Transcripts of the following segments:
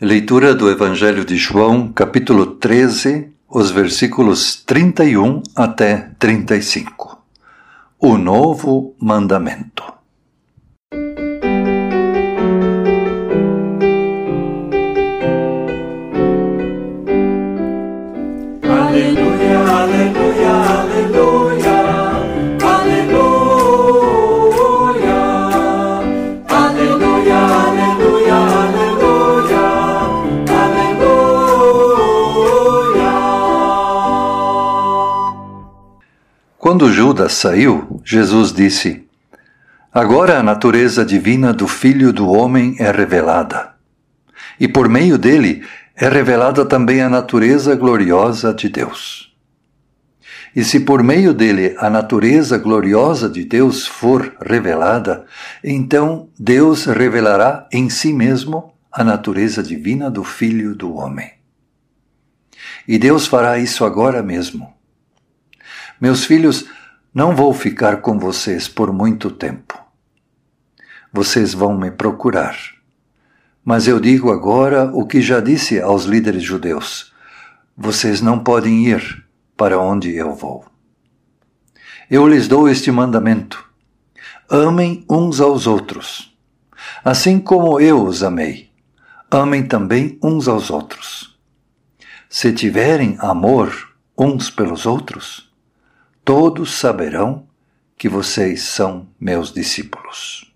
Leitura do Evangelho de João, capítulo 13, os versículos 31 até 35. O novo mandamento. Quando Judas saiu, Jesus disse: Agora a natureza divina do Filho do Homem é revelada, e por meio dele é revelada também a natureza gloriosa de Deus. E se por meio dele a natureza gloriosa de Deus for revelada, então Deus revelará em si mesmo a natureza divina do Filho do Homem. E Deus fará isso agora mesmo. Meus filhos, não vou ficar com vocês por muito tempo. Vocês vão me procurar. Mas eu digo agora o que já disse aos líderes judeus: vocês não podem ir para onde eu vou. Eu lhes dou este mandamento: amem uns aos outros. Assim como eu os amei, amem também uns aos outros. Se tiverem amor uns pelos outros, todos saberão que vocês são meus discípulos.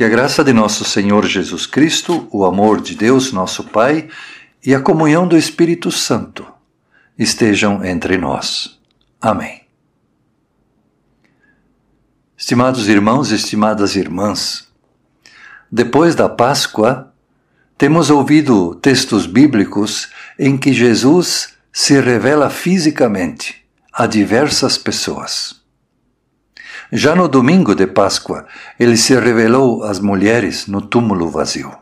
Que a graça de nosso Senhor Jesus Cristo, o amor de Deus, nosso Pai, e a comunhão do Espírito Santo estejam entre nós. Amém. Estimados irmãos estimadas irmãs, depois da Páscoa, temos ouvido textos bíblicos em que Jesus se revela fisicamente a diversas pessoas. Já no domingo de Páscoa, ele se revelou às mulheres no túmulo vazio.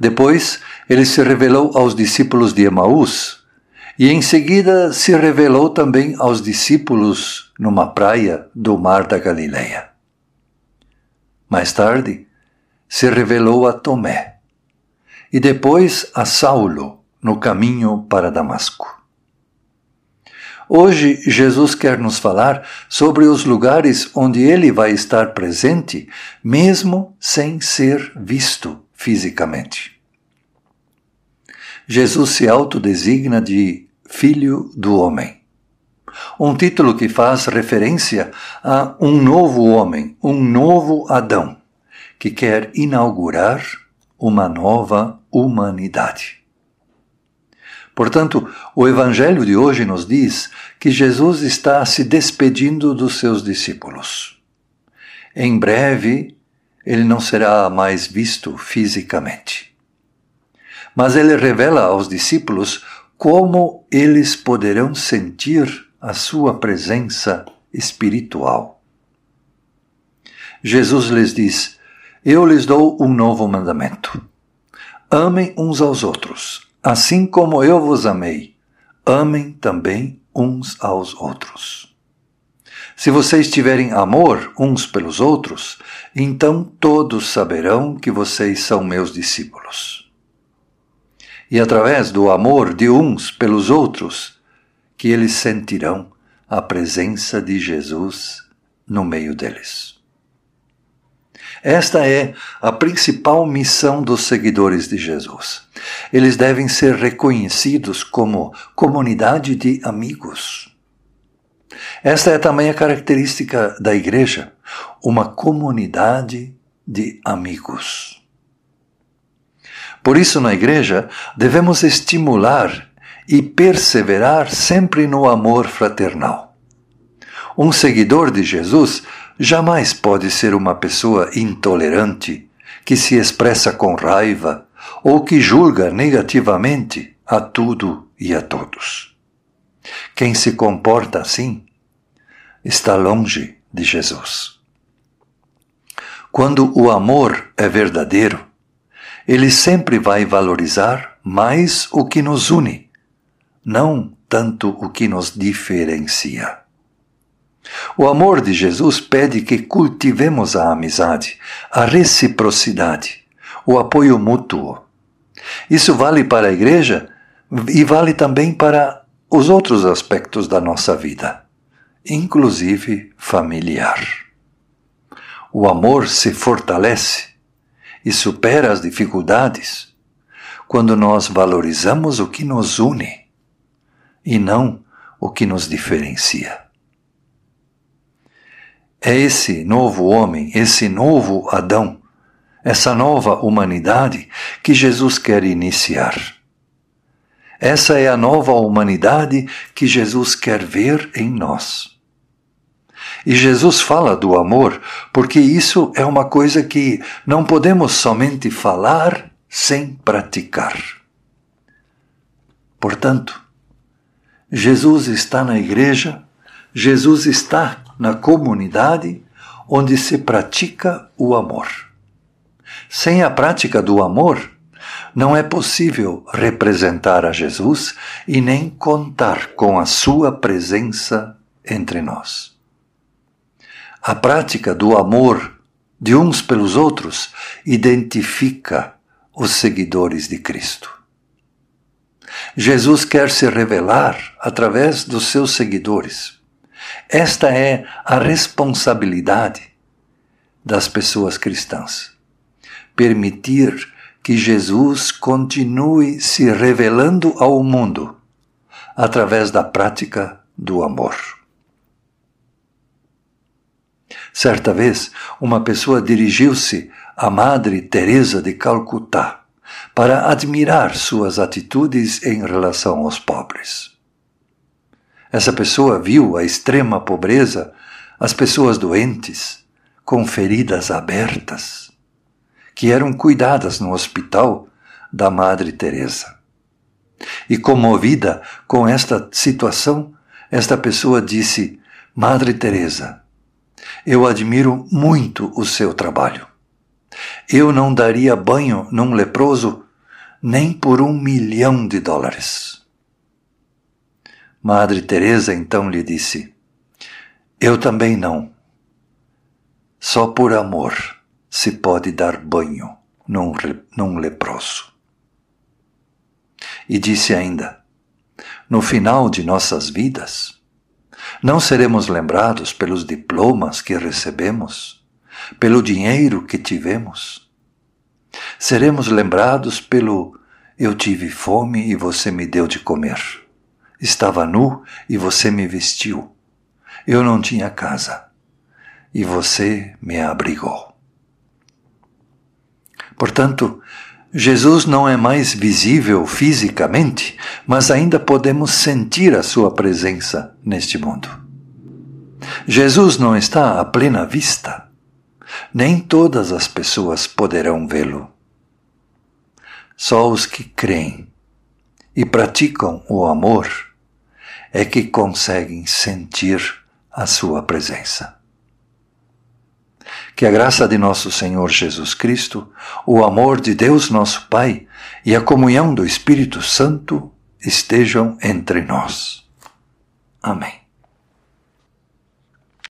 Depois, ele se revelou aos discípulos de Emaús e em seguida se revelou também aos discípulos numa praia do mar da Galileia. Mais tarde, se revelou a Tomé e depois a Saulo no caminho para Damasco. Hoje, Jesus quer nos falar sobre os lugares onde ele vai estar presente, mesmo sem ser visto fisicamente. Jesus se autodesigna de Filho do Homem. Um título que faz referência a um novo homem, um novo Adão, que quer inaugurar uma nova humanidade. Portanto, o Evangelho de hoje nos diz que Jesus está se despedindo dos seus discípulos. Em breve, ele não será mais visto fisicamente. Mas ele revela aos discípulos como eles poderão sentir a sua presença espiritual. Jesus lhes diz: Eu lhes dou um novo mandamento. Amem uns aos outros, assim como eu vos amei. Amem também uns aos outros. Se vocês tiverem amor uns pelos outros, então todos saberão que vocês são meus discípulos. E através do amor de uns pelos outros, que eles sentirão a presença de Jesus no meio deles. Esta é a principal missão dos seguidores de Jesus. Eles devem ser reconhecidos como comunidade de amigos. Esta é também a característica da igreja, uma comunidade de amigos. Por isso, na igreja, devemos estimular e perseverar sempre no amor fraternal. Um seguidor de Jesus jamais pode ser uma pessoa intolerante, que se expressa com raiva ou que julga negativamente a tudo e a todos. Quem se comporta assim está longe de Jesus. Quando o amor é verdadeiro, ele sempre vai valorizar mais o que nos une, não tanto o que nos diferencia. O amor de Jesus pede que cultivemos a amizade, a reciprocidade, o apoio mútuo. Isso vale para a igreja e vale também para os outros aspectos da nossa vida, inclusive familiar. O amor se fortalece e supera as dificuldades quando nós valorizamos o que nos une e não o que nos diferencia. É esse novo homem, esse novo Adão, essa nova humanidade que Jesus quer iniciar. Essa é a nova humanidade que Jesus quer ver em nós. E Jesus fala do amor porque isso é uma coisa que não podemos somente falar sem praticar. Portanto, Jesus está na igreja, Jesus está na comunidade onde se pratica o amor. Sem a prática do amor, não é possível representar a Jesus e nem contar com a sua presença entre nós. A prática do amor de uns pelos outros identifica os seguidores de Cristo. Jesus quer se revelar através dos seus seguidores esta é a responsabilidade das pessoas cristãs. Permitir que Jesus continue se revelando ao mundo através da prática do amor. Certa vez, uma pessoa dirigiu-se à Madre Teresa de Calcutá para admirar suas atitudes em relação aos pobres. Essa pessoa viu a extrema pobreza, as pessoas doentes, com feridas abertas, que eram cuidadas no hospital da Madre Teresa. E comovida com esta situação, esta pessoa disse: Madre Teresa, eu admiro muito o seu trabalho. Eu não daria banho num leproso nem por um milhão de dólares. Madre Teresa então lhe disse: Eu também não. Só por amor se pode dar banho num, num leproso. E disse ainda: No final de nossas vidas, não seremos lembrados pelos diplomas que recebemos, pelo dinheiro que tivemos. Seremos lembrados pelo eu tive fome e você me deu de comer Estava nu e você me vestiu. Eu não tinha casa e você me abrigou. Portanto, Jesus não é mais visível fisicamente, mas ainda podemos sentir a sua presença neste mundo. Jesus não está à plena vista. Nem todas as pessoas poderão vê-lo. Só os que creem e praticam o amor é que conseguem sentir a sua presença. Que a graça de nosso Senhor Jesus Cristo, o amor de Deus nosso Pai e a comunhão do Espírito Santo estejam entre nós. Amém.